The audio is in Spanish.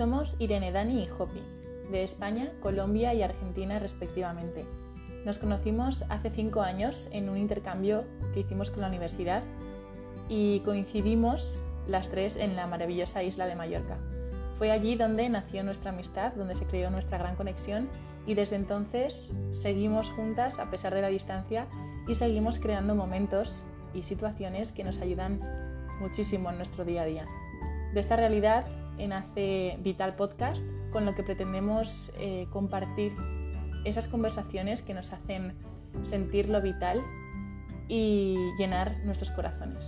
Somos Irene, Dani y Hopi, de España, Colombia y Argentina respectivamente. Nos conocimos hace cinco años en un intercambio que hicimos con la universidad y coincidimos las tres en la maravillosa isla de Mallorca. Fue allí donde nació nuestra amistad, donde se creó nuestra gran conexión y desde entonces seguimos juntas a pesar de la distancia y seguimos creando momentos y situaciones que nos ayudan muchísimo en nuestro día a día. De esta realidad nace Vital Podcast, con lo que pretendemos eh, compartir esas conversaciones que nos hacen sentir lo vital y llenar nuestros corazones.